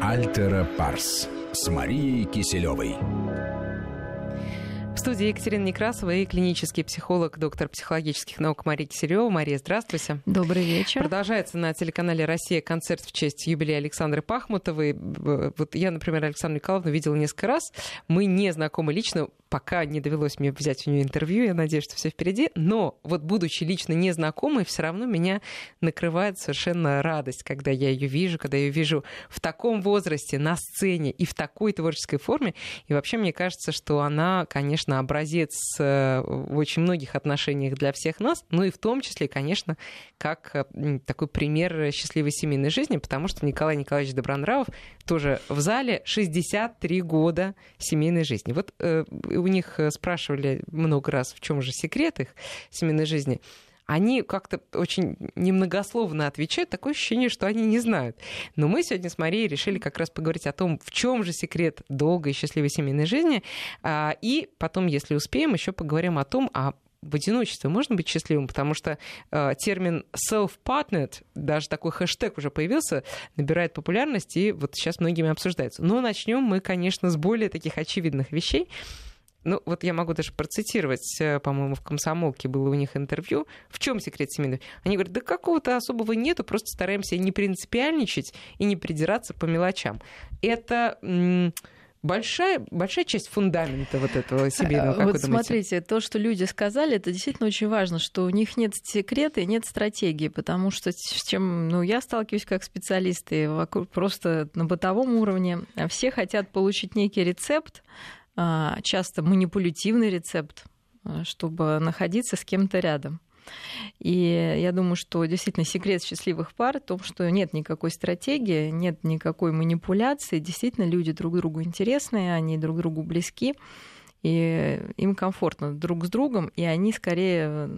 Альтера Парс с Марией Киселевой. В студии Екатерина Некрасова и клинический психолог, доктор психологических наук Мария Киселева. Мария, здравствуйте. Добрый вечер. Продолжается на телеканале «Россия» концерт в честь юбилея Александры Пахмутовой. Вот я, например, Александру Николаевну видела несколько раз. Мы не знакомы лично, пока не довелось мне взять у нее интервью, я надеюсь, что все впереди, но вот будучи лично незнакомой, все равно меня накрывает совершенно радость, когда я ее вижу, когда я ее вижу в таком возрасте, на сцене и в такой творческой форме. И вообще мне кажется, что она, конечно, образец э, в очень многих отношениях для всех нас, ну и в том числе, конечно, как э, такой пример счастливой семейной жизни, потому что Николай Николаевич Добронравов тоже в зале 63 года семейной жизни. Вот э, у них э, спрашивали много раз, в чем же секрет их семейной жизни, они как-то очень немногословно отвечают, такое ощущение, что они не знают. Но мы сегодня с Марией решили как раз поговорить о том, в чем же секрет долгой и счастливой семейной жизни. А, и потом, если успеем, еще поговорим о том, а в одиночестве можно быть счастливым, потому что э, термин self-partnered, даже такой хэштег уже появился, набирает популярность, и вот сейчас многими обсуждается. Но начнем мы, конечно, с более таких очевидных вещей. Ну, вот я могу даже процитировать, э, по-моему, в «Комсомолке» было у них интервью. В чем секрет семейной? Они говорят, да какого-то особого нету, просто стараемся не принципиальничать и не придираться по мелочам. Это большая, большая часть фундамента вот этого семейного, как Вот смотрите, то, что люди сказали, это действительно очень важно, что у них нет секрета и нет стратегии, потому что с чем ну, я сталкиваюсь как специалист, и вокруг просто на бытовом уровне все хотят получить некий рецепт, часто манипулятивный рецепт, а, чтобы находиться с кем-то рядом. И я думаю, что действительно секрет счастливых пар в том, что нет никакой стратегии, нет никакой манипуляции. Действительно, люди друг другу интересные, они друг другу близки, и им комфортно друг с другом, и они скорее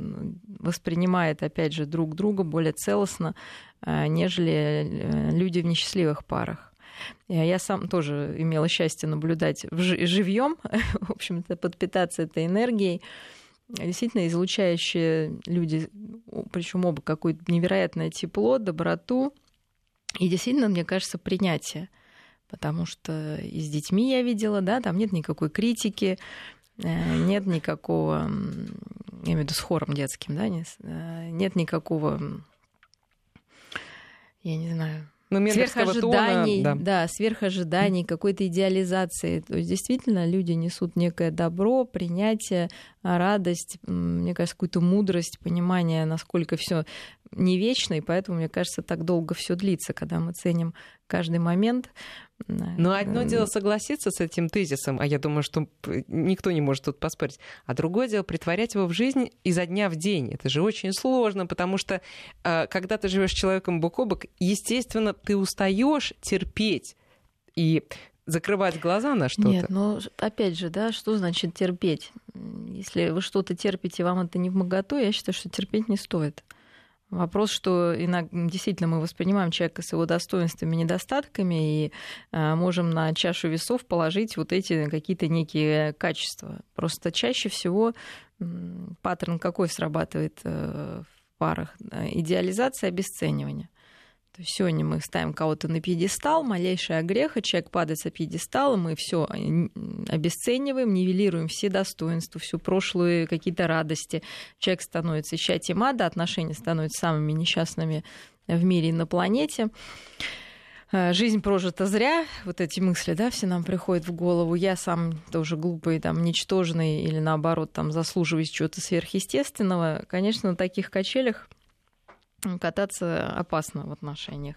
воспринимают, опять же, друг друга более целостно, а, нежели э, люди в несчастливых парах. Я сам тоже имела счастье наблюдать живьем, в общем-то, подпитаться этой энергией. Действительно, излучающие люди, причем оба какое-то невероятное тепло, доброту. И действительно, мне кажется, принятие. Потому что и с детьми я видела, да, там нет никакой критики, э, нет никакого, я имею в виду с хором детским, да, э, нет никакого, я не знаю, ну, сверхожиданий, тона, да. да, сверхожиданий, какой-то идеализации. То есть действительно люди несут некое добро, принятие, радость, мне кажется, какую-то мудрость, понимание, насколько все не вечно, и поэтому, мне кажется, так долго все длится, когда мы ценим каждый момент. Но одно дело согласиться с этим тезисом, а я думаю, что никто не может тут поспорить. А другое дело притворять его в жизнь изо дня в день. Это же очень сложно, потому что э, когда ты живешь с человеком бок о бок, естественно, ты устаешь терпеть. И закрывать глаза на что-то. Нет, но опять же, да, что значит терпеть? Если вы что-то терпите, вам это не в моготу, я считаю, что терпеть не стоит. Вопрос, что иногда, действительно мы воспринимаем человека с его достоинствами и недостатками и э, можем на чашу весов положить вот эти какие-то некие качества. Просто чаще всего э, паттерн какой срабатывает э, в парах? Идеализация обесценивания. То есть сегодня мы ставим кого-то на пьедестал, малейшая греха, человек падает с пьедестала, мы все обесцениваем, нивелируем все достоинства, всю прошлую какие-то радости. Человек становится исчадием ада, отношения становятся самыми несчастными в мире и на планете. Э, жизнь прожита зря, вот эти мысли, да, все нам приходят в голову. Я сам тоже глупый, там, ничтожный или наоборот, там, заслуживаюсь чего-то сверхъестественного. Конечно, на таких качелях кататься опасно в отношениях.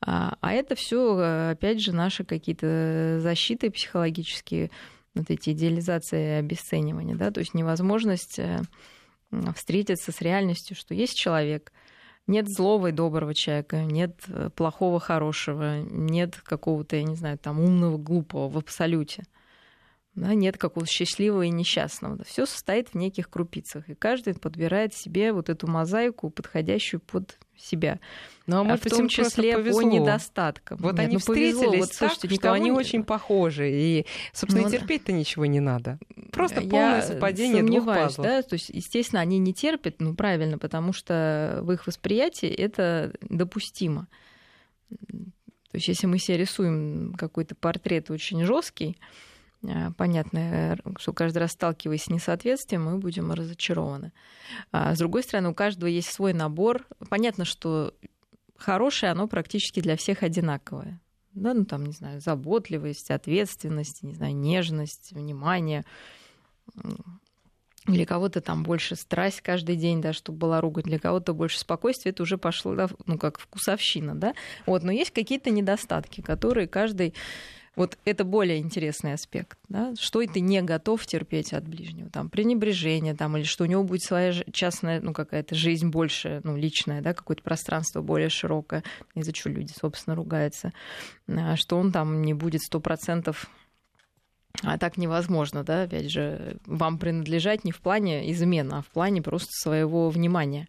А, а это все, опять же, наши какие-то защиты психологические, вот эти идеализации обесценивания, да, то есть невозможность э, встретиться с реальностью, что есть человек, нет злого и доброго человека, нет э, плохого, хорошего, нет какого-то, я не знаю, там умного, глупого в абсолюте да, нет какого-то счастливого и несчастного. Все состоит в неких крупицах, и каждый подбирает себе вот эту мозаику, подходящую под себя. Ну, а, может в том числе по недостаткам. Вот Нет, они ну, встретились повезло. вот, слушайте, так, что они очень похожи, и, собственно, ну, и терпеть-то ничего не надо. Просто я полное совпадение двух пазлов. Да? То есть, естественно, они не терпят, ну, правильно, потому что в их восприятии это допустимо То есть если мы себе рисуем какой-то портрет очень жесткий, а, понятно, что каждый раз сталкиваясь с несоответствием, мы будем разочарованы. А с другой стороны, у каждого есть свой набор. Понятно, что хорошее, оно практически для всех одинаковое. Да, ну там, не знаю, заботливость, ответственность, не знаю, нежность, внимание. Для кого-то там больше страсть каждый день, да, чтобы была ругать, для кого-то больше спокойствия, это уже пошло, да, ну, как вкусовщина, да. Вот, но есть какие-то недостатки, которые каждый вот это более интересный аспект. Да? Что ты не готов терпеть от ближнего? Там, пренебрежение, там, или что у него будет своя частная, ну, какая-то жизнь больше, ну, личная, да, какое-то пространство более широкое, из-за чего люди, собственно, ругаются. А что он там не будет сто процентов а так невозможно, да, опять же, вам принадлежать не в плане измена, а в плане просто своего внимания.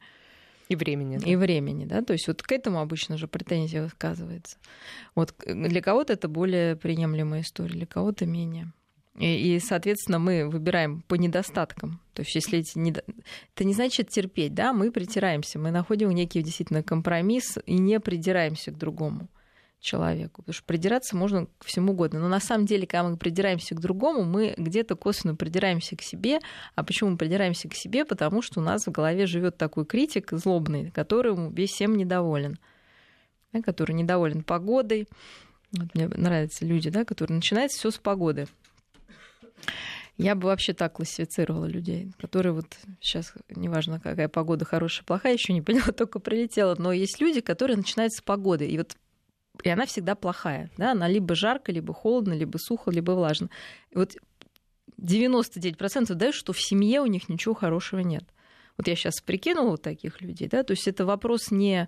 И времени. Да. И времени, да. То есть вот к этому обычно же претензия высказывается. Вот для кого-то это более приемлемая история, для кого-то менее. И, и, соответственно, мы выбираем по недостаткам. То есть, если эти недо... это не значит терпеть, да, мы притираемся, мы находим некий действительно компромисс и не придираемся к другому человеку. Потому что придираться можно к всему угодно. Но на самом деле, когда мы придираемся к другому, мы где-то косвенно придираемся к себе. А почему мы придираемся к себе? Потому что у нас в голове живет такой критик злобный, который весь всем недоволен. Да, который недоволен погодой. Вот мне нравятся люди, да, которые начинают все с погоды. Я бы вообще так классифицировала людей, которые вот сейчас, неважно, какая погода, хорошая, плохая, еще не поняла, только прилетела, но есть люди, которые начинают с погоды. И вот и она всегда плохая. Да? Она либо жарко, либо холодно, либо сухо, либо влажно. И вот 99% дают, что в семье у них ничего хорошего нет. Вот я сейчас прикинула вот таких людей, да, то есть это вопрос не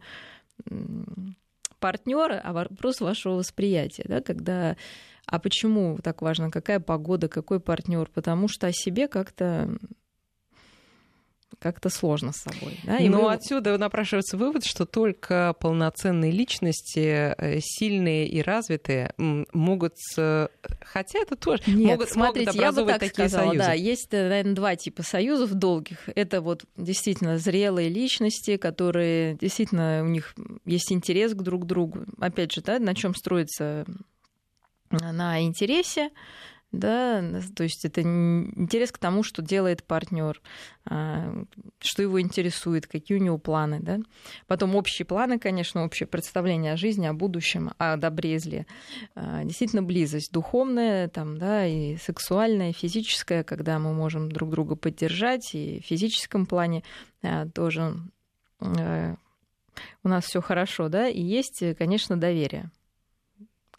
партнера, а вопрос вашего восприятия, да, когда а почему так важно, какая погода, какой партнер? Потому что о себе как-то как-то сложно с собой. Да? И Но мы... отсюда напрашивается вывод, что только полноценные личности, э, сильные и развитые, могут, хотя это тоже Нет, могут, смотрите, могут образовывать я бы так такие сказала, союзы. Да, есть, наверное, два типа союзов долгих. Это вот действительно зрелые личности, которые действительно у них есть интерес к друг другу. Опять же, да, на чем строится на интересе, да, то есть это интерес к тому, что делает партнер, а, что его интересует, какие у него планы, да. Потом общие планы, конечно, общее представление о жизни, о будущем, о добре и зле. А, действительно близость духовная, там, да, и сексуальная, и физическая, когда мы можем друг друга поддержать, и в физическом плане а, тоже у нас все хорошо, да, и есть, конечно, доверие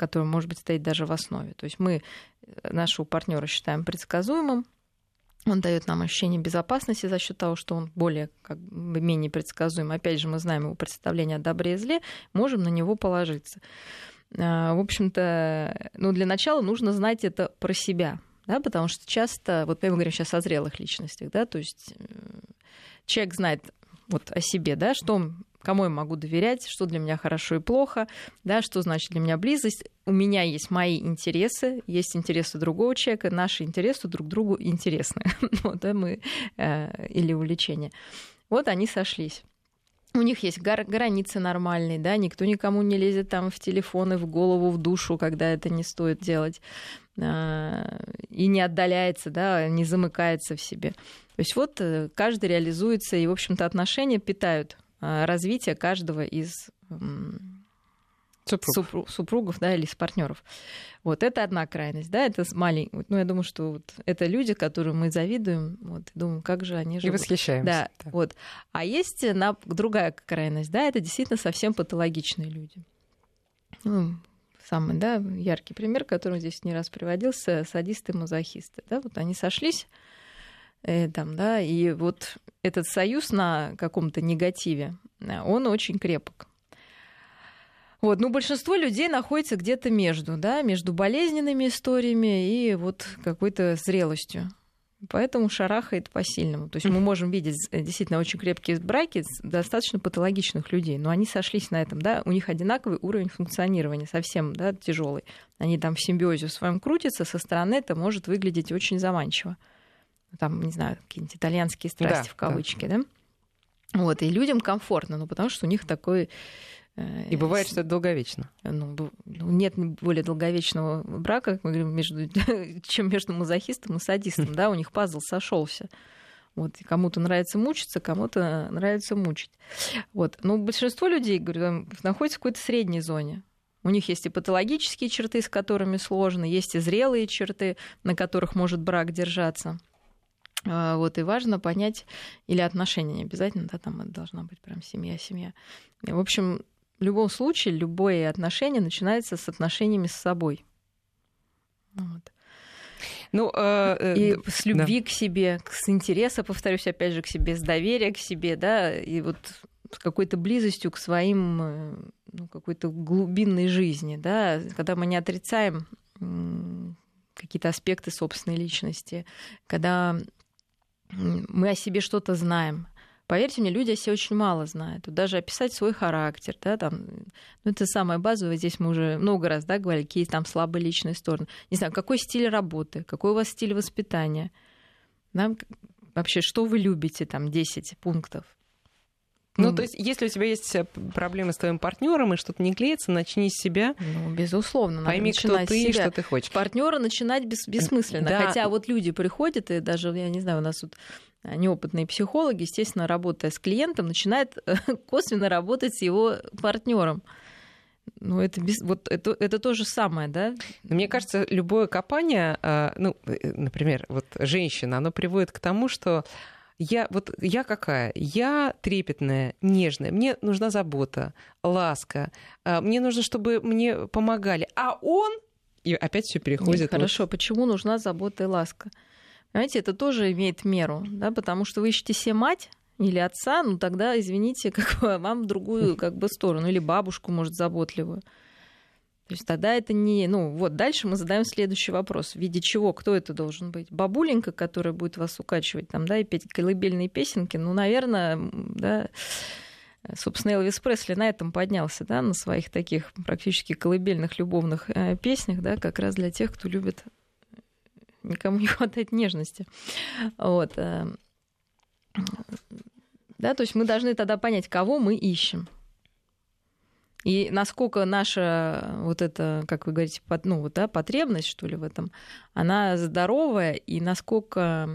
который может быть стоит даже в основе. То есть мы э, нашего партнера считаем предсказуемым, он дает нам ощущение безопасности за счет того, что он более как бы, менее предсказуем. Опять же, мы знаем его представление о добре и зле, можем на него положиться. А, в общем-то, ну, для начала нужно знать это про себя, да, потому что часто, вот мы говорим сейчас о зрелых личностях, да, то есть э, человек знает вот о себе, да, что кому я могу доверять, что для меня хорошо и плохо, да, что значит для меня близость. У меня есть мои интересы, есть интересы другого человека, наши интересы друг другу интересны, вот, да, мы, э, или увлечения. Вот они сошлись. У них есть гра- границы нормальные, да, никто никому не лезет там в телефоны, в голову, в душу, когда это не стоит делать, э, и не отдаляется, да, не замыкается в себе. То есть вот э, каждый реализуется, и, в общем-то, отношения питают развития каждого из супругов, супруг, супругов да, или с партнеров. Вот это одна крайность, да, это маленький. Ну, я думаю, что вот это люди, которым мы завидуем, вот, думаю, как же они живут. И восхищаемся. Да, да, вот. А есть на, другая крайность, да, это действительно совсем патологичные люди. Ну, самый, да, яркий пример, который здесь не раз приводился, садисты и мазохисты, да, вот они сошлись, там, да, и вот этот союз на каком-то негативе, э, он очень крепок. Вот, ну, большинство людей находится где-то между, да, между болезненными историями и вот какой-то зрелостью. Поэтому шарахает по-сильному. То есть мы можем видеть э, действительно очень крепкие браки достаточно патологичных людей, но они сошлись на этом, да, у них одинаковый уровень функционирования, совсем, да, тяжелый. Они там в симбиозе в своем крутятся, со стороны это может выглядеть очень заманчиво там, не знаю, какие-нибудь итальянские страсти да, в кавычки, да. да? Вот, и людям комфортно, ну, потому что у них такой И бывает, что это долговечно. Ну, ну, нет более долговечного брака, как мы говорим, между, чем между мазохистом и садистом. Да, у них пазл сошелся. Вот, кому-то нравится мучиться, кому-то нравится мучить. Вот. Но большинство людей, говорю, находится в какой-то средней зоне. У них есть и патологические черты, с которыми сложно, есть и зрелые черты, на которых может брак держаться. А, вот, и важно понять, или отношения не обязательно, да, там это должна быть прям семья, семья. В общем, в любом случае, любое отношение начинается с отношениями с собой. Вот. Ну, э, э, и с любви да. к себе, с интереса, повторюсь, опять же, к себе, с доверия к себе, да, и вот с какой-то близостью к своим, э, ну, какой-то глубинной жизни, да, когда мы не отрицаем какие-то аспекты собственной личности, когда мы о себе что-то знаем. Поверьте мне, люди о себе очень мало знают. Даже описать свой характер, да, там, ну, это самое базовое. Здесь мы уже много раз да, говорили, какие там слабые личные стороны. Не знаю, какой стиль работы, какой у вас стиль воспитания. Да, вообще, что вы любите, там, 10 пунктов. Ну, то есть, если у тебя есть э, проблемы с твоим партнером и что-то не клеится, начни с себя. Ну, безусловно. Пойми, кто ты и что ты хочешь. Партнера начинать бес- бессмысленно. Да. Хотя вот люди приходят, и даже, я не знаю, у нас тут неопытные психологи, естественно, работая с клиентом, начинают косвенно работать с его партнером. Ну, это, без, вот это, это то же самое, да? Мне кажется, любое копание, а, ну, э, например, вот женщина, оно приводит к тому, что я вот я какая? Я трепетная, нежная. Мне нужна забота, ласка. А, мне нужно, чтобы мне помогали. А он и опять все переходит. Нет, хорошо, вот... почему нужна забота и ласка? Понимаете, это тоже имеет меру, да, потому что вы ищете себе мать или отца, ну тогда, извините, как вам в другую как бы сторону, или бабушку, может, заботливую. То есть тогда это не... Ну вот дальше мы задаем следующий вопрос. В виде чего? Кто это должен быть? Бабуленька, которая будет вас укачивать там, да, и петь колыбельные песенки? Ну, наверное, да, собственно, Элвис Пресли на этом поднялся, да, на своих таких практически колыбельных любовных э, песнях, да, как раз для тех, кто любит никому не хватает нежности. Вот. Э, да, то есть мы должны тогда понять, кого мы ищем. И насколько наша вот эта, как вы говорите, ну, вот, да, потребность, что ли, в этом, она здоровая, и насколько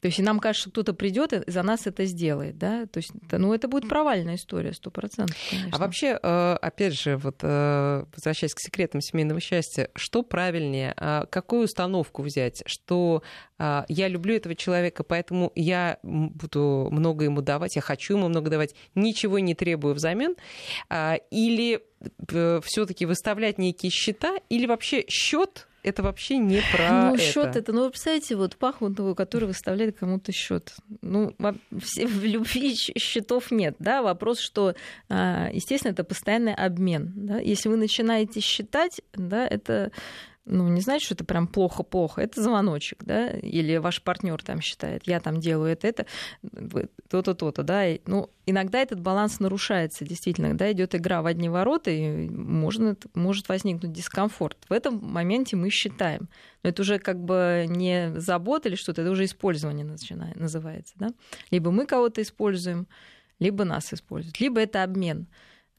то есть и нам кажется, что кто-то придет и за нас это сделает, да? То есть, ну, это будет провальная история, сто процентов. А вообще, э, опять же, вот э, возвращаясь к секретам семейного счастья, что правильнее, а какую установку взять, что а, я люблю этого человека, поэтому я буду много ему давать, я хочу ему много давать, ничего не требую взамен, а, или э, все-таки выставлять некие счета, или вообще счет это вообще не про ну, это. счет это, ну, вы представляете, вот Пахмутову, который выставляет кому-то счет. Ну, в любви счетов нет, да, вопрос, что, а, естественно, это постоянный обмен, да, если вы начинаете считать, да, это ну, не значит, что это прям плохо-плохо, это звоночек, да, или ваш партнер там считает, я там делаю это, это, то-то, то-то, да, и, ну, иногда этот баланс нарушается, действительно, да, идет игра в одни ворота, и можно, может возникнуть дискомфорт. В этом моменте мы считаем, но это уже как бы не забота или что-то, это уже использование начинает, называется, да, либо мы кого-то используем, либо нас используют, либо это обмен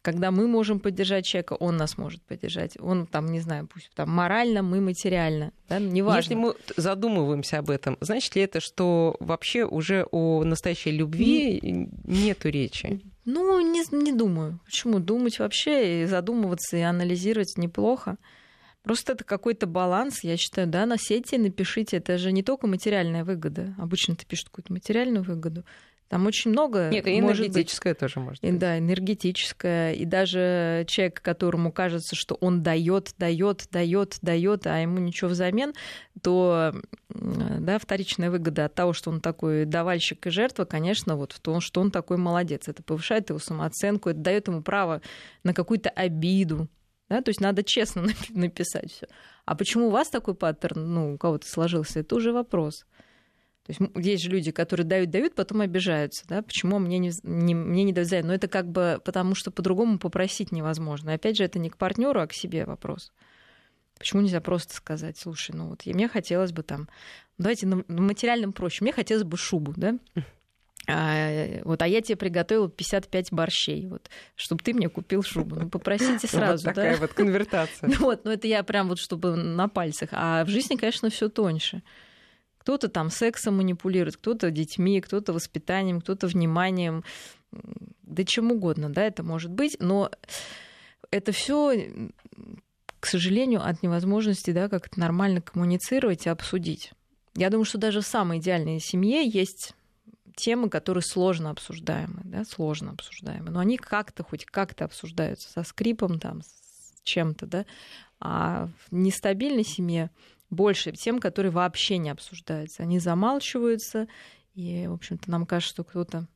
когда мы можем поддержать человека, он нас может поддержать. Он там, не знаю, пусть там морально, мы материально. Да? Неважно. Если мы задумываемся об этом, значит ли это, что вообще уже о настоящей любви не... нету речи? Ну, не, не думаю. Почему? Думать вообще и задумываться, и анализировать неплохо. Просто это какой-то баланс, я считаю, да, на сети напишите, это же не только материальная выгода. Обычно ты пишешь какую-то материальную выгоду, там очень много. Нет, и энергетическое быть. тоже может быть. Да, энергетическое. И даже человек, которому кажется, что он дает, дает, дает, дает, а ему ничего взамен, то да, вторичная выгода от того, что он такой давальщик и жертва, конечно, вот в том, что он такой молодец. Это повышает его самооценку, это дает ему право на какую-то обиду. Да? То есть надо честно написать все. А почему у вас такой паттерн, ну, у кого-то сложился, это уже вопрос. То есть есть же люди, которые дают, дают, потом обижаются, да, почему мне не, не, мне не дают Но это как бы потому, что по-другому попросить невозможно. Опять же, это не к партнеру, а к себе вопрос. Почему нельзя просто сказать, слушай, ну вот мне хотелось бы там, давайте на материальном проще, мне хотелось бы шубу, да, а, вот, а я тебе приготовила 55 борщей, вот, чтобы ты мне купил шубу. Ну, попросите сразу, вот такая да? вот конвертация. Вот, ну это я прям вот, чтобы на пальцах. А в жизни, конечно, все тоньше. Кто-то там сексом манипулирует, кто-то детьми, кто-то воспитанием, кто-то вниманием, да чем угодно, да, это может быть, но это все, к сожалению, от невозможности, да, как-то нормально коммуницировать и обсудить. Я думаю, что даже в самой идеальной семье есть темы, которые сложно обсуждаемы, да, сложно обсуждаемы, но они как-то, хоть как-то обсуждаются со скрипом, там, с чем-то, да, а в нестабильной семье больше тем, которые вообще не обсуждаются. Они замалчиваются, и, в общем-то, нам кажется, что кто-то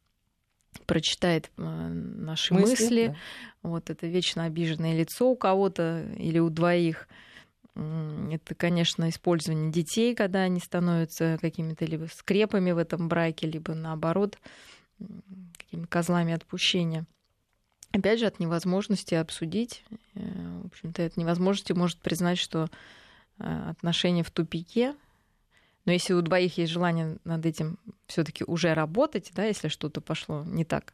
прочитает э, наши мысли. мысли. Да. Вот это вечно обиженное лицо у кого-то или у двоих. Это, конечно, использование детей, когда они становятся какими-то либо скрепами в этом браке, либо наоборот какими козлами отпущения. Опять же, от невозможности обсудить, э, в общем-то, от невозможности может признать, что отношения в тупике, но если у двоих есть желание над этим все-таки уже работать, да, если что-то пошло не так,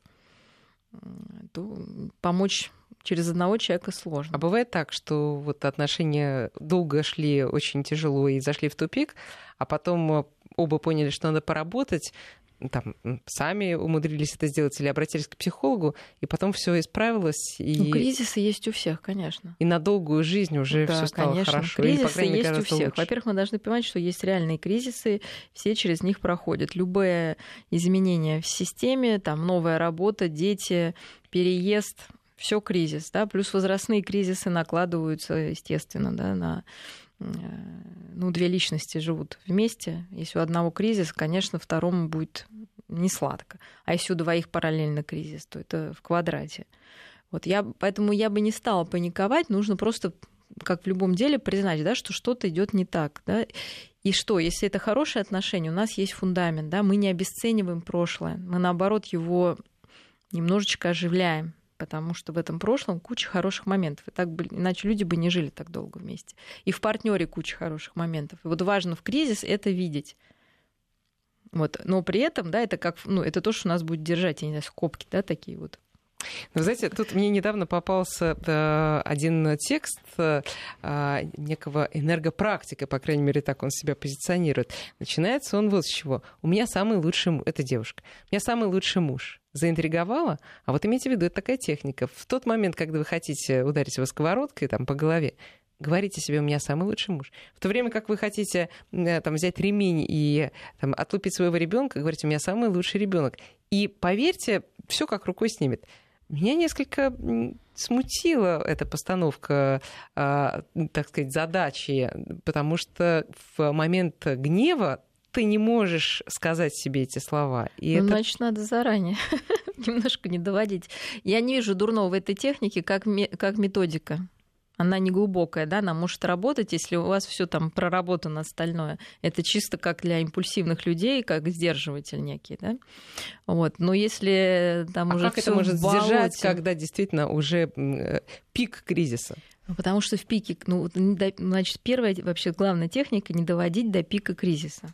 то помочь через одного человека сложно. А бывает так, что вот отношения долго шли очень тяжело и зашли в тупик, а потом оба поняли, что надо поработать, там, сами умудрились это сделать или обратились к психологу, и потом все исправилось. И... Ну, кризисы есть у всех, конечно. И на долгую жизнь уже да, все стало конечно. хорошо. Кризисы или, есть у всех. Во-первых, мы должны понимать, что есть реальные кризисы, все через них проходят. Любое изменение в системе, там новая работа, дети, переезд, все кризис, да, плюс возрастные кризисы накладываются, естественно, да, на ну, две личности живут вместе, если у одного кризис, конечно, второму будет не сладко. А если у двоих параллельно кризис, то это в квадрате. Вот я, поэтому я бы не стала паниковать, нужно просто, как в любом деле, признать, да, что что-то идет не так. Да? И что, если это хорошие отношения, у нас есть фундамент, да, мы не обесцениваем прошлое, мы наоборот его немножечко оживляем потому что в этом прошлом куча хороших моментов. И так, иначе люди бы не жили так долго вместе. И в партнере куча хороших моментов. И вот важно в кризис это видеть. Вот. Но при этом, да, это как, ну, это то, что нас будет держать, я не знаю, скобки, да, такие вот. Вы знаете, тут мне недавно попался э, один текст э, некого энергопрактика, по крайней мере, так он себя позиционирует. Начинается он вот с чего. У меня самый лучший муж, это девушка, у меня самый лучший муж. Заинтриговала? А вот имейте в виду, это такая техника. В тот момент, когда вы хотите ударить его сковородкой там, по голове, говорите себе, у меня самый лучший муж. В то время как вы хотите э, там, взять ремень и там, отлупить своего ребенка, говорите, у меня самый лучший ребенок. И поверьте, все как рукой снимет. Меня несколько смутила эта постановка, а, так сказать, задачи, потому что в момент гнева ты не можешь сказать себе эти слова. И ну, это... Значит, надо заранее немножко не доводить. Я не вижу дурного в этой технике как, как методика она не глубокая, да, она может работать, если у вас все там проработано остальное. Это чисто как для импульсивных людей, как сдерживатель некий, да. Вот. Но если там а уже как это может сдержать, когда действительно уже э, пик кризиса? Ну, потому что в пике, ну, значит, первая вообще главная техника не доводить до пика кризиса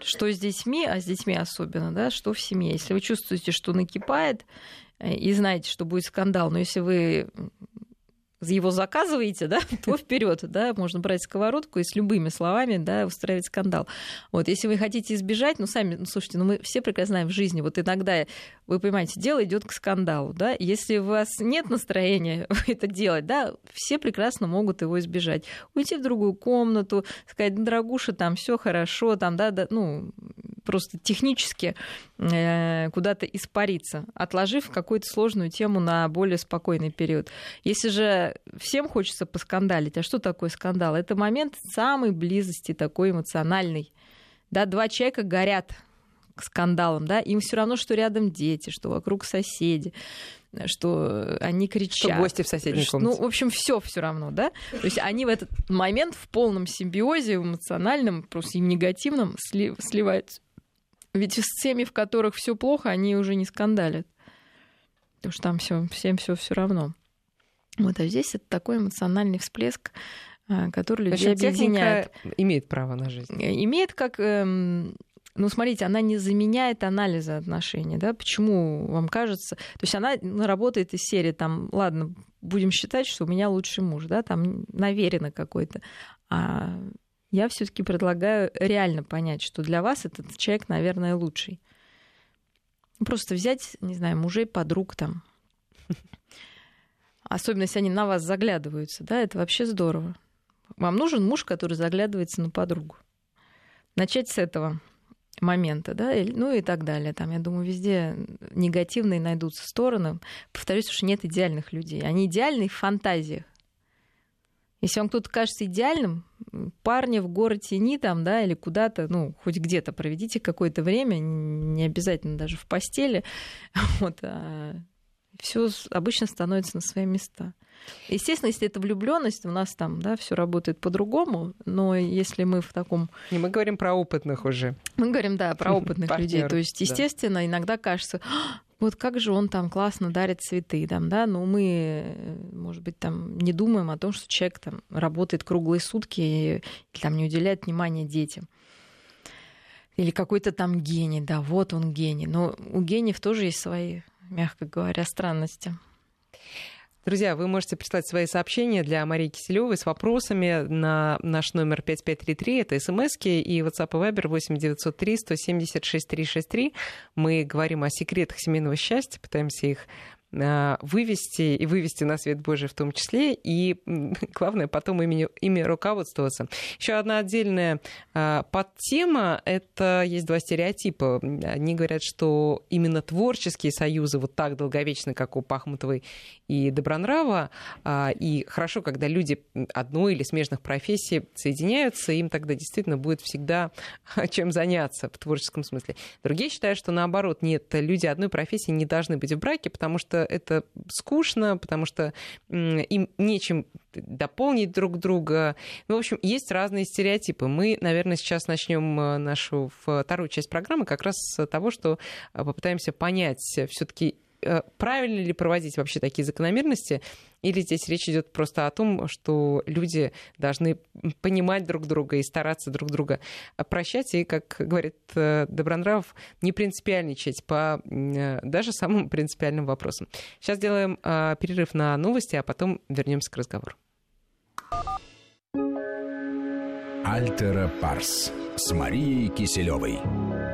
что с детьми, а с детьми особенно, да, что в семье. Если вы чувствуете, что накипает, э, и знаете, что будет скандал, но если вы его заказываете, да, то вперед, да, можно брать сковородку и с любыми словами, да, устраивать скандал. Вот, если вы хотите избежать, ну, сами, ну, слушайте, ну, мы все прекрасно знаем в жизни, вот иногда, вы понимаете, дело идет к скандалу, да, если у вас нет настроения это делать, да, все прекрасно могут его избежать. Уйти в другую комнату, сказать, дорогуша, там все хорошо, там, да, да, ну, просто технически э, куда-то испариться, отложив какую-то сложную тему на более спокойный период. Если же всем хочется поскандалить, а что такое скандал? Это момент самой близости такой эмоциональный. Да, два человека горят скандалом, да, им все равно, что рядом дети, что вокруг соседи, что они кричат. Что гости в соседней комнате. Ну, в общем, все все равно, да. То есть они в этот момент в полном симбиозе, в эмоциональном, просто и негативном сливаются. Ведь с теми, в которых все плохо, они уже не скандалят. Потому что там все, всем все все равно. Вот, а здесь это такой эмоциональный всплеск, а, который людей общем, объединяет. имеет право на жизнь. Имеет как эм, ну, смотрите, она не заменяет анализа отношений, да, почему вам кажется, то есть она ну, работает из серии, там, ладно, будем считать, что у меня лучший муж, да, там, наверенно какой-то, а я все таки предлагаю реально понять, что для вас этот человек, наверное, лучший. Просто взять, не знаю, мужей, подруг там, особенно если они на вас заглядываются, да, это вообще здорово. Вам нужен муж, который заглядывается на подругу. Начать с этого момента, да, ну и так далее. Там, я думаю, везде негативные найдутся стороны. Повторюсь, что нет идеальных людей. Они идеальны в фантазиях. Если вам кто-то кажется идеальным, парня в город тени там, да, или куда-то, ну, хоть где-то проведите какое-то время, не обязательно даже в постели, вот, а все обычно становится на свои места. Естественно, если это влюбленность, у нас там, да, все работает по-другому, но если мы в таком... Не, мы говорим про опытных уже. Мы говорим, да, про опытных людей. То есть, естественно, иногда кажется, «А, вот как же он там классно дарит цветы, там, да, но мы, может быть, там не думаем о том, что человек там работает круглые сутки и там не уделяет внимания детям. Или какой-то там гений, да, вот он гений. Но у гениев тоже есть свои мягко говоря, странности. Друзья, вы можете прислать свои сообщения для Марии Киселевой с вопросами на наш номер 5533. Это смс и WhatsApp и Viber 8903 176 363. Мы говорим о секретах семейного счастья, пытаемся их вывести и вывести на свет Божий в том числе, и главное потом ими, ими руководствоваться. Еще одна отдельная а, подтема — это есть два стереотипа. Они говорят, что именно творческие союзы вот так долговечны, как у Пахмутовой и Добронрава, а, и хорошо, когда люди одной или смежных профессий соединяются, им тогда действительно будет всегда чем заняться в творческом смысле. Другие считают, что наоборот, нет, люди одной профессии не должны быть в браке, потому что это скучно, потому что им нечем дополнить друг друга. Ну, в общем, есть разные стереотипы. Мы, наверное, сейчас начнем э, нашу вторую часть программы как раз с того, что э, попытаемся понять все-таки правильно ли проводить вообще такие закономерности, или здесь речь идет просто о том, что люди должны понимать друг друга и стараться друг друга прощать, и, как говорит э, Добронравов, не принципиальничать по э, даже самым принципиальным вопросам. Сейчас сделаем перерыв на новости, а потом вернемся к разговору. Альтера Парс с Марией Киселевой.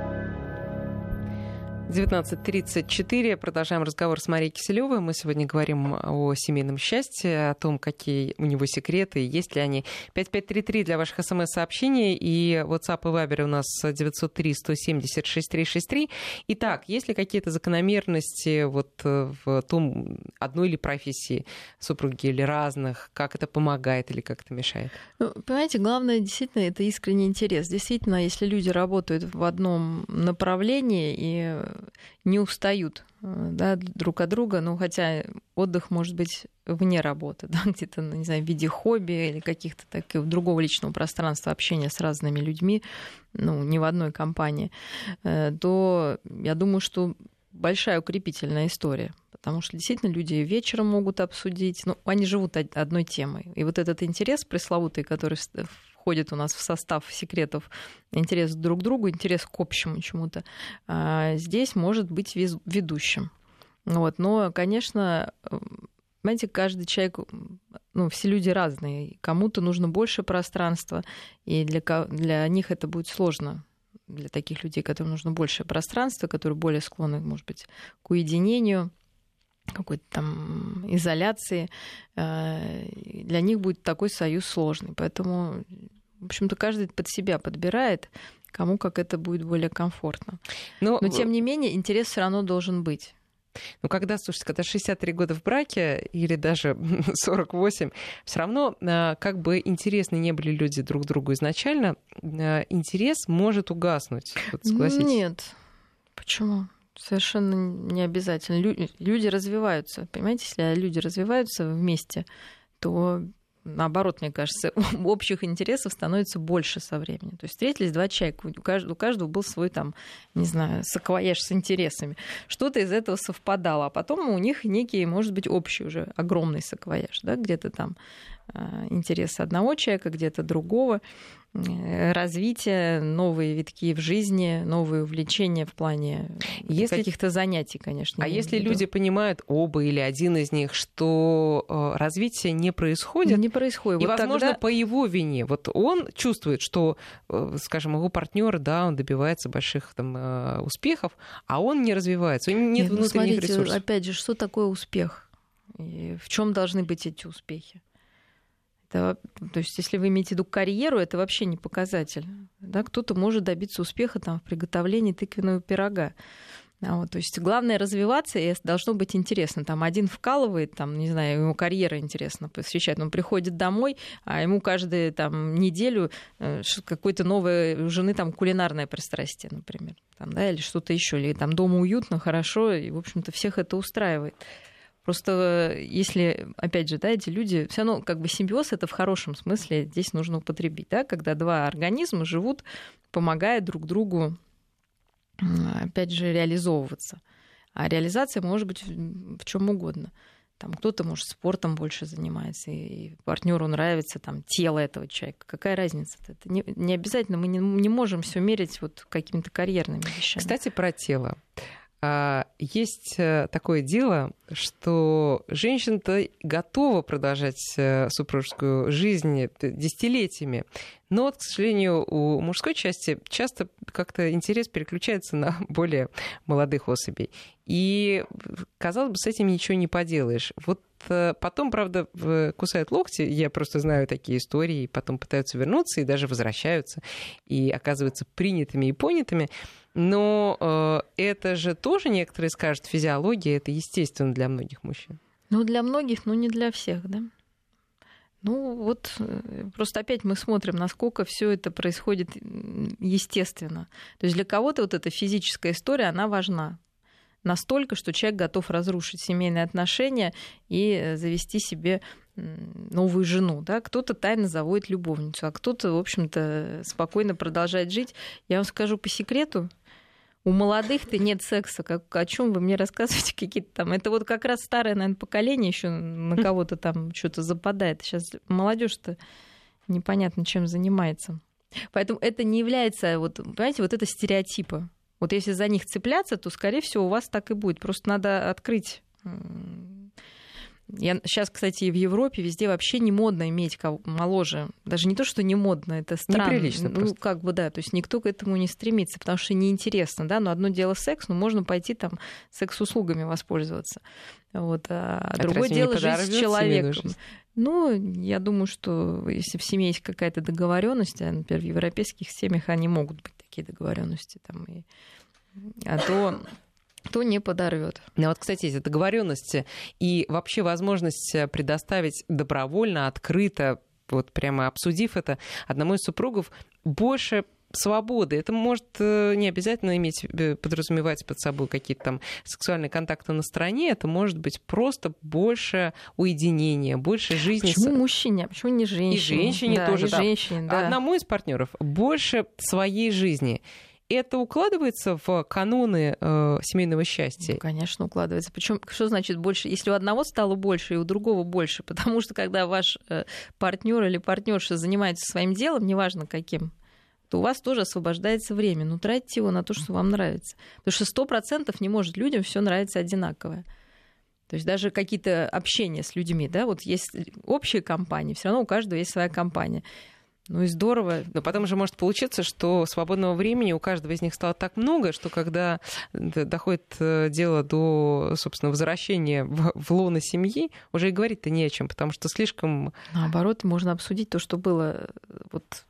19.34. Продолжаем разговор с Марией Киселевой. Мы сегодня говорим о семейном счастье, о том, какие у него секреты, есть ли они. 5533 для ваших смс-сообщений и WhatsApp и Viber у нас 903-170-6363. Итак, есть ли какие-то закономерности вот э, в том, одной или профессии супруги или разных, как это помогает или как это мешает? Ну, понимаете, главное действительно это искренний интерес. Действительно, если люди работают в одном направлении и не устают э, да, друг от друга, ну, хотя отдых может быть вне работы, да, где-то, ну, не знаю, в виде хобби или каких-то таких другого личного пространства общения с разными людьми, ну, не в одной компании, э, то я думаю, что большая укрепительная история, потому что действительно люди вечером могут обсудить, ну, они живут одной темой. И вот этот интерес пресловутый, который входит у нас в состав секретов интерес друг к другу, интерес к общему чему-то, а, здесь может быть ведущим. Вот. Но, конечно, понимаете, каждый человек, ну, все люди разные. Кому-то нужно больше пространства, и для, для них это будет сложно для таких людей, которым нужно больше пространства, которые более склонны, может быть, к уединению, какой-то там изоляции, э, для них будет такой союз сложный. Поэтому, в общем-то, каждый под себя подбирает, кому как это будет более комфортно. Но, Но тем не менее, интерес все равно должен быть. Ну, когда, слушайте, когда 63 года в браке или даже 48, все равно, э, как бы интересны не были люди друг другу изначально, э, интерес может угаснуть. Вот, согласитесь? Нет. Почему? Совершенно не обязательно. Люди развиваются. Понимаете, если люди развиваются вместе, то наоборот, мне кажется, общих интересов становится больше со временем. То есть встретились два человека, у каждого, у каждого был свой там, не знаю, саквояж с интересами. Что-то из этого совпадало, а потом у них некий, может быть, общий уже огромный саквояж, да, где-то там интересы одного человека, где-то другого. Э, развитие, новые витки в жизни, новые увлечения в плане если... каких-то занятий, конечно. А если люди понимают оба или один из них, что э, развитие не происходит, не происходит, и, вот возможно, тогда... по его вине, вот он чувствует, что, э, скажем, его партнер, да, он добивается больших там успехов, а он не развивается, у него нет, нет ну, внутренних смотрите, ресурсов. Опять же, что такое успех? И в чем должны быть эти успехи? Это, то есть, если вы имеете в виду карьеру, это вообще не показатель. Да? Кто-то может добиться успеха там, в приготовлении тыквенного пирога. А вот, то есть главное развиваться, и должно быть интересно. Там один вкалывает, там, не знаю, ему карьера интересна посвящает. Он приходит домой, а ему каждую там, неделю э, какой-то новой у жены там кулинарное пристрастие, например. Там, да, или что-то еще. Или там дома уютно, хорошо, и, в общем-то, всех это устраивает. Просто если, опять же, да, эти люди, все равно как бы симбиоз это в хорошем смысле здесь нужно употребить, да, когда два организма живут, помогая друг другу, опять же, реализовываться. А реализация может быть в чем угодно. Там кто-то, может, спортом больше занимается, и партнеру нравится там тело этого человека. Какая разница? -то? Это не, не обязательно, мы не, не можем все мерить вот какими-то карьерными вещами. Кстати, про тело. А, есть э, такое дело, что женщина-то готова продолжать э, супружескую жизнь десятилетиями, но, вот, к сожалению, у мужской части часто как-то интерес переключается на более молодых особей. И, казалось бы, с этим ничего не поделаешь. Вот э, потом, правда, кусают локти, я просто знаю такие истории, и потом пытаются вернуться и даже возвращаются, и оказываются принятыми и понятыми. Но э, это же тоже некоторые скажут, физиология это естественно для многих мужчин. Ну, для многих, но не для всех, да. Ну, вот э, просто опять мы смотрим, насколько все это происходит естественно. То есть для кого-то вот эта физическая история, она важна настолько, что человек готов разрушить семейные отношения и завести себе новую жену. Да? Кто-то тайно заводит любовницу, а кто-то, в общем-то, спокойно продолжает жить. Я вам скажу по секрету, у молодых-то нет секса. Как, о чем вы мне рассказываете какие-то там? Это вот как раз старое, наверное, поколение еще на кого-то там что-то западает. Сейчас молодежь-то непонятно чем занимается. Поэтому это не является, вот, понимаете, вот это стереотипы. Вот если за них цепляться, то, скорее всего, у вас так и будет. Просто надо открыть я сейчас, кстати, и в Европе везде вообще не модно иметь кого моложе. Даже не то, что не модно, это странно. Неприлично ну, просто. как бы, да, то есть никто к этому не стремится, потому что неинтересно, да, но одно дело секс, но можно пойти там секс-услугами воспользоваться. Вот, а, а другое дело жить с человеком. Ну, я думаю, что если в семье есть какая-то договоренность, а, например, в европейских семьях они могут быть такие договоренности, там, и... а то кто не подорвет. Ну вот, кстати, эти договоренности и вообще возможность э, предоставить добровольно, открыто, вот прямо обсудив это одному из супругов, больше свободы. Это может э, не обязательно иметь, э, подразумевать под собой какие-то там сексуальные контакты на стороне. Это может быть просто больше уединения, больше жизни. Почему мужчине, а почему не женщине? И женщине да, тоже. И женщине, да. Одному из партнеров больше своей жизни это укладывается в каноны э, семейного счастья? Ну, конечно, укладывается. Причем, что значит больше? Если у одного стало больше, и у другого больше, потому что когда ваш э, партнер или партнерша занимается своим делом, неважно каким, то у вас тоже освобождается время. Ну, тратьте его на то, что вам нравится. Потому что сто процентов не может людям все нравится одинаковое. То есть даже какие-то общения с людьми, да, вот есть общие компании, все равно у каждого есть своя компания. Ну и здорово. Но потом же может получиться, что свободного времени у каждого из них стало так много, что когда доходит э, дело до, собственно, возвращения в, в лоно семьи, уже и говорить-то не о чем, потому что слишком... Наоборот, можно обсудить то, что было э, вот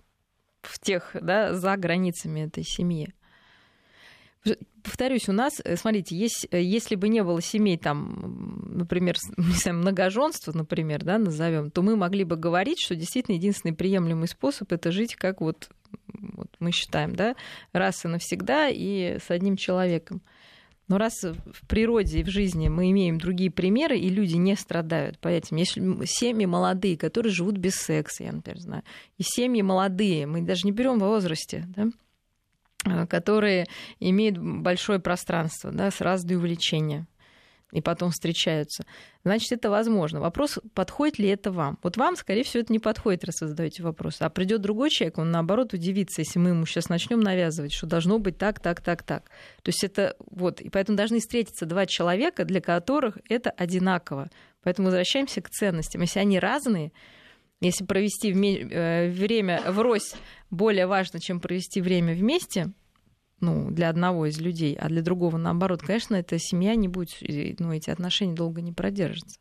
в тех, да, за границами этой семьи повторюсь, у нас, э, смотрите, есть, э, если бы не было семей, там, например, не знаю, многоженства, например, да, назовем, то мы могли бы говорить, что действительно единственный приемлемый способ это жить как вот, вот мы считаем, да, раз и навсегда и с одним человеком. Но раз в природе и в жизни мы имеем другие примеры, и люди не страдают, поэтому есть семьи молодые, которые живут без секса, я, например, знаю, и семьи молодые, мы даже не берем в возрасте, да, которые имеют большое пространство, да, с разные увлечения и потом встречаются. Значит, это возможно. Вопрос, подходит ли это вам? Вот вам, скорее всего, это не подходит, раз вы задаете вопрос. А придет другой человек, он наоборот удивится, если мы ему сейчас начнем навязывать, что должно быть так, так, так, так. То есть это вот, и поэтому должны встретиться два человека, для которых это одинаково. Поэтому возвращаемся к ценностям. Если они разные, если провести э, время врозь более важно, чем провести время вместе, ну, для одного из людей, а для другого наоборот, конечно, эта семья не будет, ну, эти отношения долго не продержатся.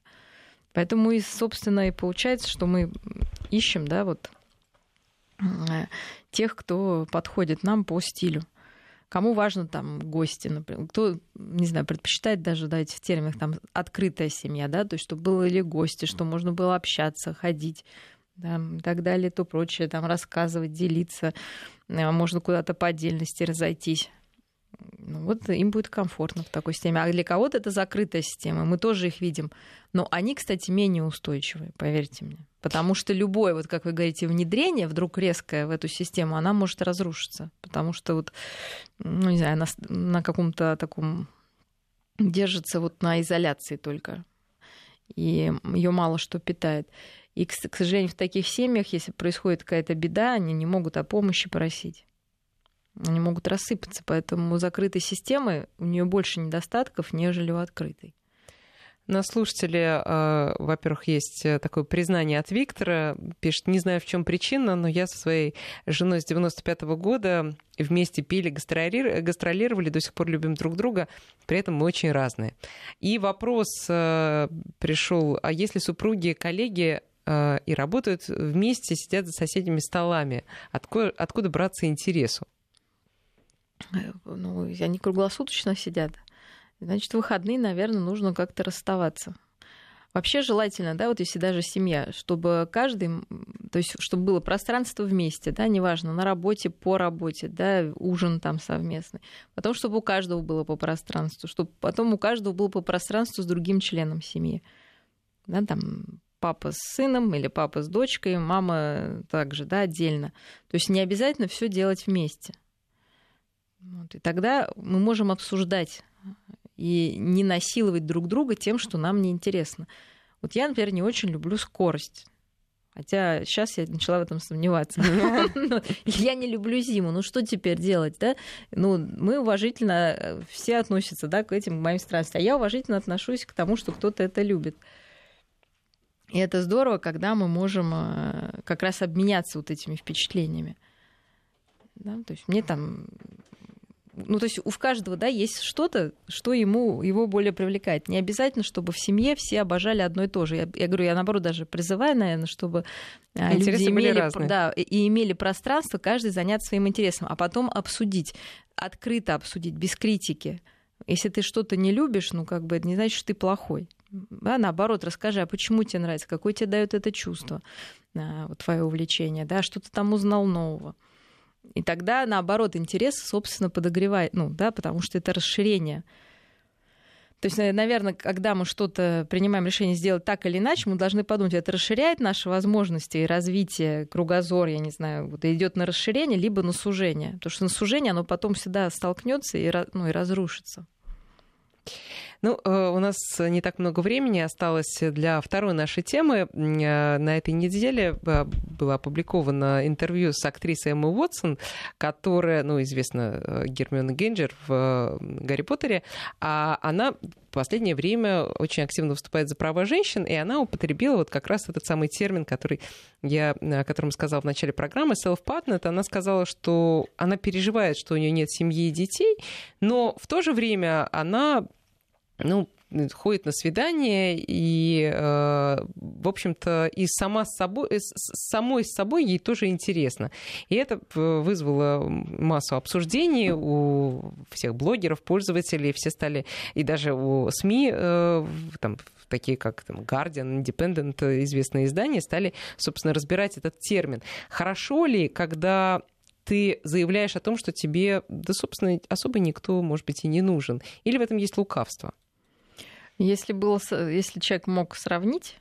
Поэтому и, собственно, и получается, что мы ищем, да, вот э, тех, кто подходит нам по стилю. Кому важно там гости, например, кто, не знаю, предпочитает даже, давайте в терминах, там, открытая семья, да, то есть, чтобы было или гости, что можно было общаться, ходить, да, и так далее, то прочее, там рассказывать, делиться, э, можно куда-то по отдельности разойтись. Ну, вот им будет комфортно в такой системе. А для кого-то это закрытая система, мы тоже их видим. Но они, кстати, менее устойчивые, поверьте мне. Потому что любое, вот как вы говорите, внедрение вдруг резкое в эту систему, она может разрушиться. Потому что вот, ну, не знаю, на, на каком-то таком держится вот на изоляции только. И ее мало что питает. И, к сожалению, в таких семьях, если происходит какая-то беда, они не могут о помощи просить. Они могут рассыпаться, поэтому у закрытой системы у нее больше недостатков, нежели у открытой. На слушателе, э, во-первых, есть э, такое признание от Виктора. Пишет, не знаю, в чем причина, но я со своей женой с 95 -го года вместе пили, гастролировали, до сих пор любим друг друга, при этом мы очень разные. И вопрос э, пришел, а если супруги, коллеги и работают вместе, сидят за соседними столами. Откуда, откуда браться интересу? Э, ну, они круглосуточно сидят. Значит, в выходные, наверное, нужно как-то расставаться. Вообще желательно, да, вот если даже семья, чтобы каждый, то есть чтобы было пространство вместе, да, неважно, на работе, по работе, да, ужин там совместный. Потом, чтобы у каждого было по пространству, чтобы потом у каждого было по пространству с другим членом семьи. Да, там папа с сыном или папа с дочкой, мама также, да, отдельно. То есть не обязательно все делать вместе. Вот, и тогда мы можем обсуждать и не насиловать друг друга тем, что нам не интересно. Вот я, например, не очень люблю скорость. Хотя сейчас я начала в этом сомневаться. Я не люблю зиму. Ну что теперь делать, да? Ну, мы уважительно э, все относятся да, к этим моим страстям. А я уважительно отношусь к тому, что кто-то это любит. И это здорово, когда мы можем э, как раз обменяться вот этими впечатлениями. Да? То есть мне там ну, то есть у каждого, да, есть что-то, что ему, его более привлекает. Не обязательно, чтобы в семье все обожали одно и то же. Я, я говорю, я наоборот даже призываю, наверное, чтобы э, Интересы люди имели, разные. да, и имели пространство, каждый заняться своим интересом, а потом обсудить, открыто обсудить, без критики. Если ты что-то не любишь, ну, как бы это не значит, что ты плохой. Да, наоборот, расскажи, а почему тебе нравится, какое тебе дает это чувство, а, вот твое увлечение, да, что ты там узнал нового. И тогда, наоборот, интерес, собственно, подогревает, ну, да, потому что это расширение. То есть, наверное, когда мы что-то принимаем решение сделать так или иначе, мы должны подумать, это расширяет наши возможности и развитие, кругозор, я не знаю, вот идет на расширение, либо на сужение. Потому что на сужение оно потом всегда столкнется и, ну, и разрушится. Ну, э, у нас не так много времени осталось для второй нашей темы. Э, на этой неделе э, было опубликовано интервью с актрисой Эммой Уотсон, которая, ну, известна Гермиона Генджер в «Гарри Поттере», а она в последнее время очень активно выступает за права женщин, и она употребила вот как раз этот самый термин, который я, о котором сказала в начале программы, self-partner. Она сказала, что она переживает, что у нее нет семьи и детей, но в то же время она ну, ходит на свидание, и, э, в общем-то, и сама с собой, с самой с собой ей тоже интересно. И это вызвало массу обсуждений у всех блогеров, пользователей, все стали, и даже у СМИ, э, там, такие как там, Guardian, Independent, известные издания, стали, собственно, разбирать этот термин. Хорошо ли, когда ты заявляешь о том, что тебе, да, собственно, особо никто, может быть, и не нужен? Или в этом есть лукавство? Если, было, если человек мог сравнить,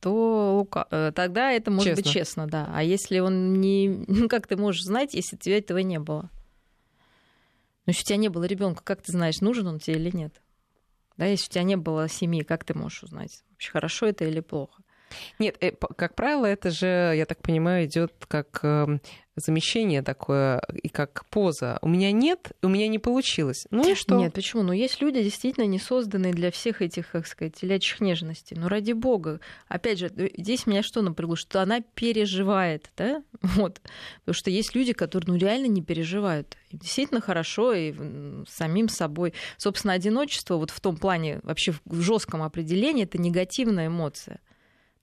то лука... Э, тогда это может честно. быть честно, да. А если он не... Ну, как ты можешь знать, если у тебя этого не было? Ну, если у тебя не было ребенка, как ты знаешь, нужен он тебе или нет? Да, если у тебя не было семьи, как ты можешь узнать, вообще хорошо это или плохо? Нет, э, как правило, это же, я так понимаю, идет как эм, замещение такое и как поза. У меня нет, у меня не получилось. Ну и что? Нет, почему? Ну, есть люди, действительно не созданные для всех этих, как сказать, телячьих нежностей. Ну, ради бога. Опять же, э, здесь меня что напрягло? Что она переживает, да? Вот. Потому что есть люди, которые, ну, реально не переживают. Им действительно хорошо и самим собой. Собственно, одиночество вот в том плане, вообще в жестком определении, это негативная эмоция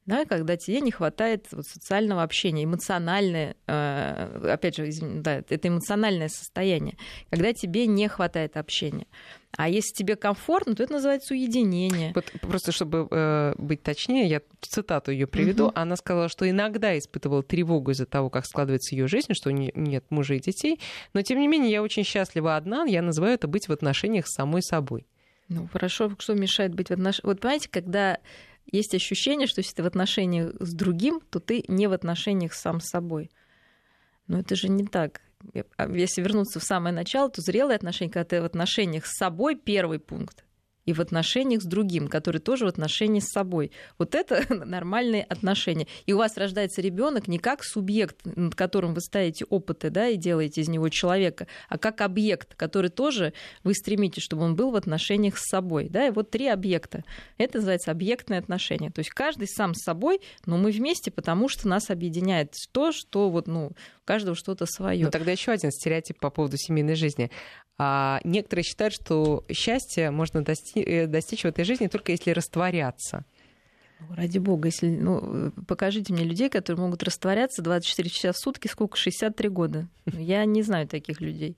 да, когда тебе не хватает вот социального общения, эмоциональное, э, опять же, да, это эмоциональное состояние, когда тебе не хватает общения. А если тебе комфортно, то это называется уединение. Вот просто чтобы э, быть точнее, я цитату ее приведу. Угу. Она сказала, что иногда испытывала тревогу из-за того, как складывается ее жизнь, что нет мужа и детей. Но тем не менее, я очень счастлива одна. Я называю это быть в отношениях с самой собой. Ну хорошо, что мешает быть в отношениях? Вот понимаете, когда есть ощущение, что если ты в отношениях с другим, то ты не в отношениях сам с собой. Но это же не так. А если вернуться в самое начало, то зрелые отношения, когда ты в отношениях с собой, первый пункт и в отношениях с другим, который тоже в отношении с собой. Вот это нормальные отношения. И у вас рождается ребенок не как субъект, над которым вы ставите опыты, да, и делаете из него человека, а как объект, который тоже вы стремитесь, чтобы он был в отношениях с собой. Да? И вот три объекта. Это называется объектные отношения. То есть каждый сам с собой, но мы вместе, потому что нас объединяет то, что вот, ну, каждого что-то свое. Ну, тогда еще один стереотип по поводу семейной жизни. А некоторые считают, что счастье можно достичь, э, достичь в этой жизни только если растворяться. Ну, ради бога, если, ну, покажите мне людей, которые могут растворяться 24 часа в сутки, сколько? 63 года. Я не знаю таких людей.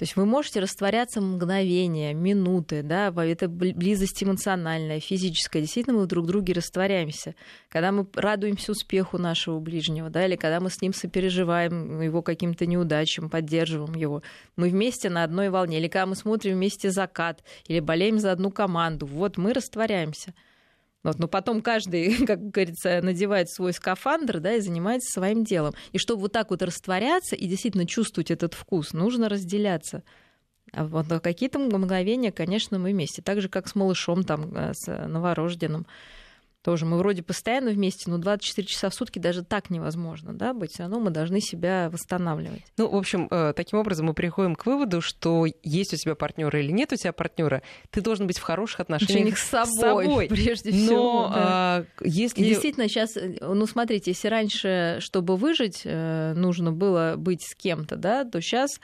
То есть вы можете растворяться мгновения, минуты, да, это близость эмоциональная, физическая. Действительно, мы друг в друге растворяемся. Когда мы радуемся успеху нашего ближнего, да, или когда мы с ним сопереживаем его каким-то неудачам, поддерживаем его, мы вместе на одной волне. Или когда мы смотрим вместе закат, или болеем за одну команду, вот мы растворяемся. Вот, но потом каждый, как говорится, надевает свой скафандр да, и занимается своим делом. И чтобы вот так вот растворяться и действительно чувствовать этот вкус, нужно разделяться. А вот какие-то мгновения, конечно, мы вместе. Так же, как с малышом, там, э, с новорожденным тоже мы вроде постоянно вместе, но 24 часа в сутки даже так невозможно, да, быть, все равно мы должны себя восстанавливать. Ну, в общем, э, таким образом мы приходим к выводу, что есть у тебя партнера или нет у тебя партнера, ты должен быть в хороших отношениях с собой, с собой. прежде но, всего. Да. А, если... Действительно, сейчас, э, ну, смотрите, если раньше, чтобы выжить, э, нужно было быть с кем-то, да, то сейчас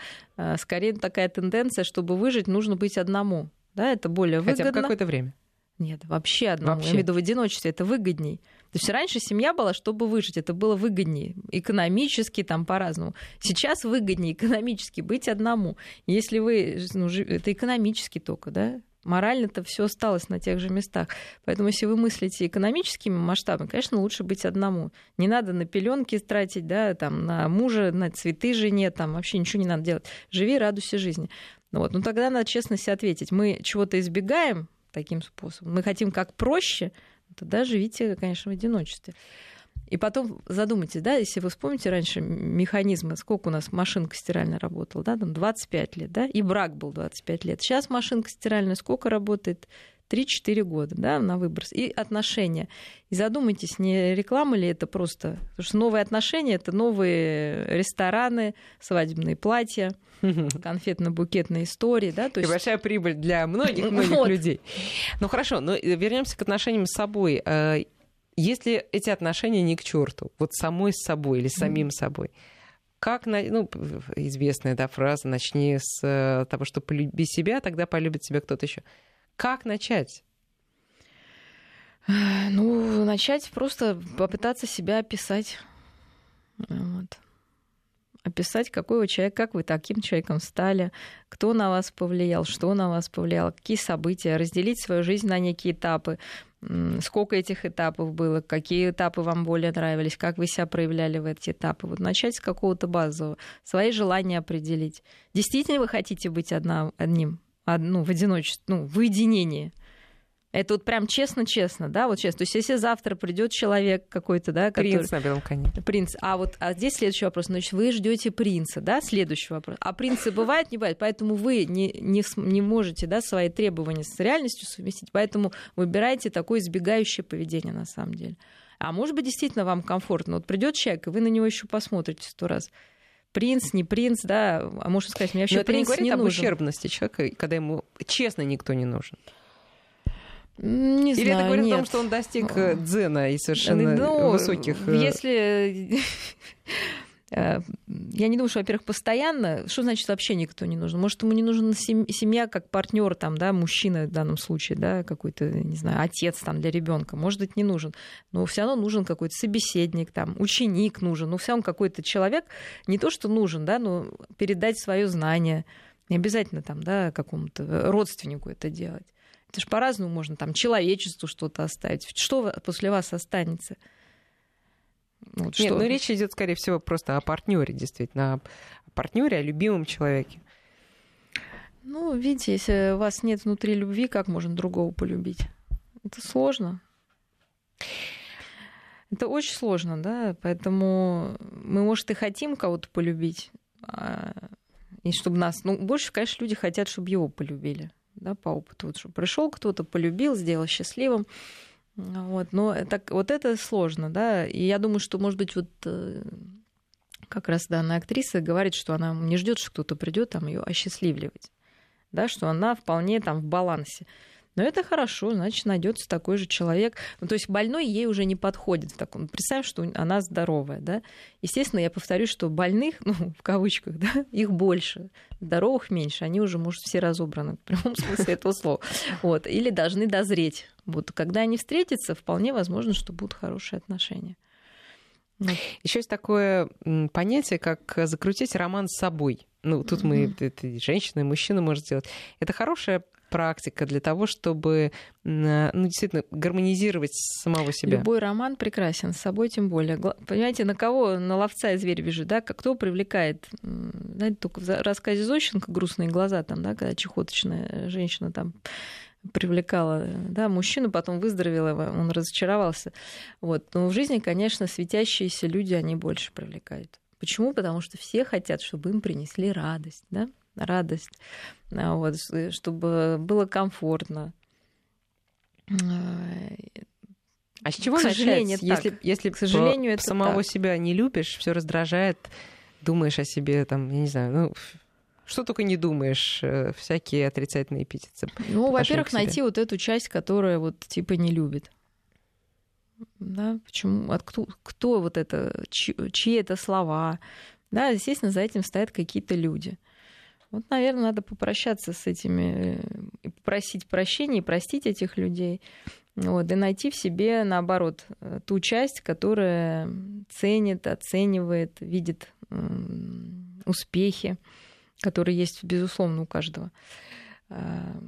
скорее такая тенденция, чтобы выжить, нужно быть одному. Да, это более выгодно. Хотя бы какое-то время. Нет, вообще одному. Вообще. Я имею в виду в одиночестве, это выгодней. То есть раньше семья была, чтобы выжить, это было выгоднее. Экономически там по-разному. Сейчас выгоднее экономически быть одному. Если вы, ну, это экономически только, да, морально-то все осталось на тех же местах. Поэтому, если вы мыслите экономическими масштабами, конечно, лучше быть одному. Не надо на пеленки тратить, да, там, на мужа, на цветы жене, там вообще ничего не надо делать. Живи, радуйся жизни. Вот. ну тогда надо честно себе ответить. Мы чего-то избегаем, таким способом. Мы хотим как проще, тогда живите, конечно, в одиночестве. И потом задумайтесь, да, если вы вспомните раньше механизмы, сколько у нас машинка стиральная работала, да, там 25 лет, да, и брак был 25 лет. Сейчас машинка стиральная сколько работает? 3-4 года да, на выброс. И отношения. И задумайтесь, не реклама ли это просто... Потому что новые отношения — это новые рестораны, свадебные платья, конфетно-букетные истории. Да? То есть... И большая прибыль для многих, многих вот. людей. Ну хорошо, но вернемся к отношениям с собой. Э, если эти отношения не к черту, вот самой с собой или самим собой, как, ну, известная да, фраза, начни с э, того, что полюби себя, тогда полюбит тебя кто-то еще. Как начать? Ну, начать просто попытаться себя описать. Вот. описать, какой вы человек, как вы таким человеком стали, кто на вас повлиял, что на вас повлияло, какие события, разделить свою жизнь на некие этапы, сколько этих этапов было, какие этапы вам более нравились, как вы себя проявляли в эти этапы. Вот начать с какого-то базового, свои желания определить. Действительно вы хотите быть одна, одним, ну, в одиночестве, ну, в уединении – это вот прям честно-честно, да, вот честно. То есть если завтра придет человек какой-то, да, который... Принц на белом коне. Принц. А вот а здесь следующий вопрос. Значит, вы ждете принца, да, следующий вопрос. А принцы бывают, не бывает, поэтому вы не, не, не можете, да, свои требования с реальностью совместить, поэтому выбираете такое избегающее поведение на самом деле. А может быть, действительно вам комфортно. Вот придет человек, и вы на него еще посмотрите сто раз принц, не принц, да, а можно сказать, мне вообще Но принц это не говорит не об нужен. ущербности человека, когда ему честно никто не нужен. Не Или знаю, это говорит нет. о том, что он достиг э, дзена и совершенно Ну, высоких... э, Если... э, Я не думаю, что, во-первых, постоянно. Что значит вообще никто не нужен? Может, ему не нужна сем- семья как партнер, там, да, мужчина в данном случае, да, какой-то, не знаю, отец там для ребенка. Может быть, не нужен. Но все равно нужен какой-то собеседник, там, ученик нужен. Ну, все равно какой-то человек не то, что нужен, да, но передать свое знание. Не обязательно там, да, какому-то родственнику это делать. Это же по-разному можно там человечеству что-то оставить. Что после вас останется? Вот Нет, что? ну речь идет, скорее всего, просто о партнере, действительно, о партнере, о любимом человеке. Ну, видите, если у вас нет внутри любви, как можно другого полюбить? Это сложно. Это очень сложно, да, поэтому мы, может, и хотим кого-то полюбить, а, и чтобы нас... Ну, больше, конечно, люди хотят, чтобы его полюбили, да, по опыту. Вот, чтобы пришел кто-то, полюбил, сделал счастливым. Вот, но так, вот это сложно, да, и я думаю, что, может быть, вот э, как раз данная актриса говорит, что она не ждет, что кто-то придет там ее осчастливливать, да, что она вполне там в балансе. Но это хорошо, значит, найдется такой же человек. Ну, то есть больной ей уже не подходит в таком. Представь, что она здоровая, да. Естественно, я повторю, что больных, ну, в кавычках, да, их больше, здоровых меньше. Они уже, может, все разобраны в прямом смысле этого слова. Вот. Или должны дозреть. Вот. Когда они встретятся, вполне возможно, что будут хорошие отношения. Еще есть такое понятие, как закрутить роман с собой. Ну, тут мы, это и женщина, и мужчина может сделать. Это хорошая практика для того, чтобы ну, действительно гармонизировать самого себя. Любой роман прекрасен, с собой тем более. Понимаете, на кого на ловца и зверь бежит, да? Кто привлекает? Знаете, только в рассказе Зощенко «Грустные глаза», там, да, когда чехоточная женщина там привлекала да, мужчину, потом выздоровела, он разочаровался. Вот. Но в жизни, конечно, светящиеся люди, они больше привлекают. Почему? Потому что все хотят, чтобы им принесли радость, да? радость, а, вот, чтобы было комфортно. А с чего К сожалению, начать? Если, если К сожалению, это самого так. себя не любишь, все раздражает, думаешь о себе, там, я не знаю, ну, что только не думаешь, э, всякие отрицательные эпитеты. Ну, во-первых, найти вот эту часть, которая вот типа не любит. Да, почему? От кто, кто вот это, чьи, чьи это слова? Да, естественно, за этим стоят какие-то люди. Вот, наверное, надо попрощаться с этими, э, и попросить прощения, и простить этих людей. Вот, и найти в себе, наоборот, э, ту часть, которая ценит, оценивает, видит успехи, которые есть, безусловно, у каждого а,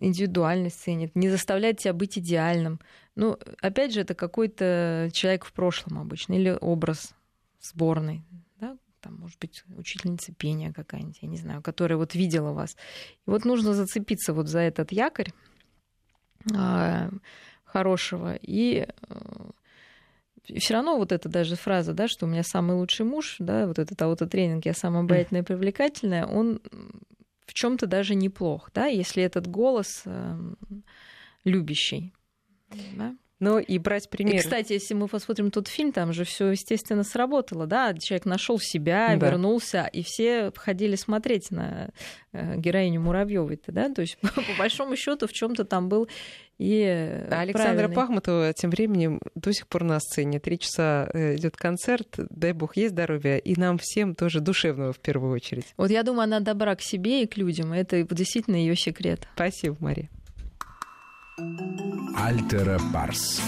индивидуальность ценит, не заставляет тебя быть идеальным. Ну, опять же, это какой-то человек в прошлом обычно, или образ сборной, да, там, может быть, учительница пения какая-нибудь, я не знаю, которая вот видела вас. И вот нужно зацепиться вот за этот якорь а, хорошего и все равно вот эта даже фраза, да, что у меня самый лучший муж, да, вот этот аутотренинг, я самая обаятельная и привлекательная, он в чем-то даже неплох, да, если этот голос э, любящий. Да? Ну и брать пример. И, кстати, если мы посмотрим тот фильм, там же все, естественно, сработало, да, человек нашел себя, Да. вернулся, и все ходили смотреть на э, героиню Муравьевой, да, то есть по большому счету в чем-то там был и А Александра правильный. Пахмутова тем временем до сих пор на сцене. Три часа э, идет концерт, дай бог ей здоровья, и нам всем тоже душевного в первую очередь. Вот я думаю, она добра к себе и к людям. Это действительно ее секрет. Спасибо, Мария. Альтера Парс.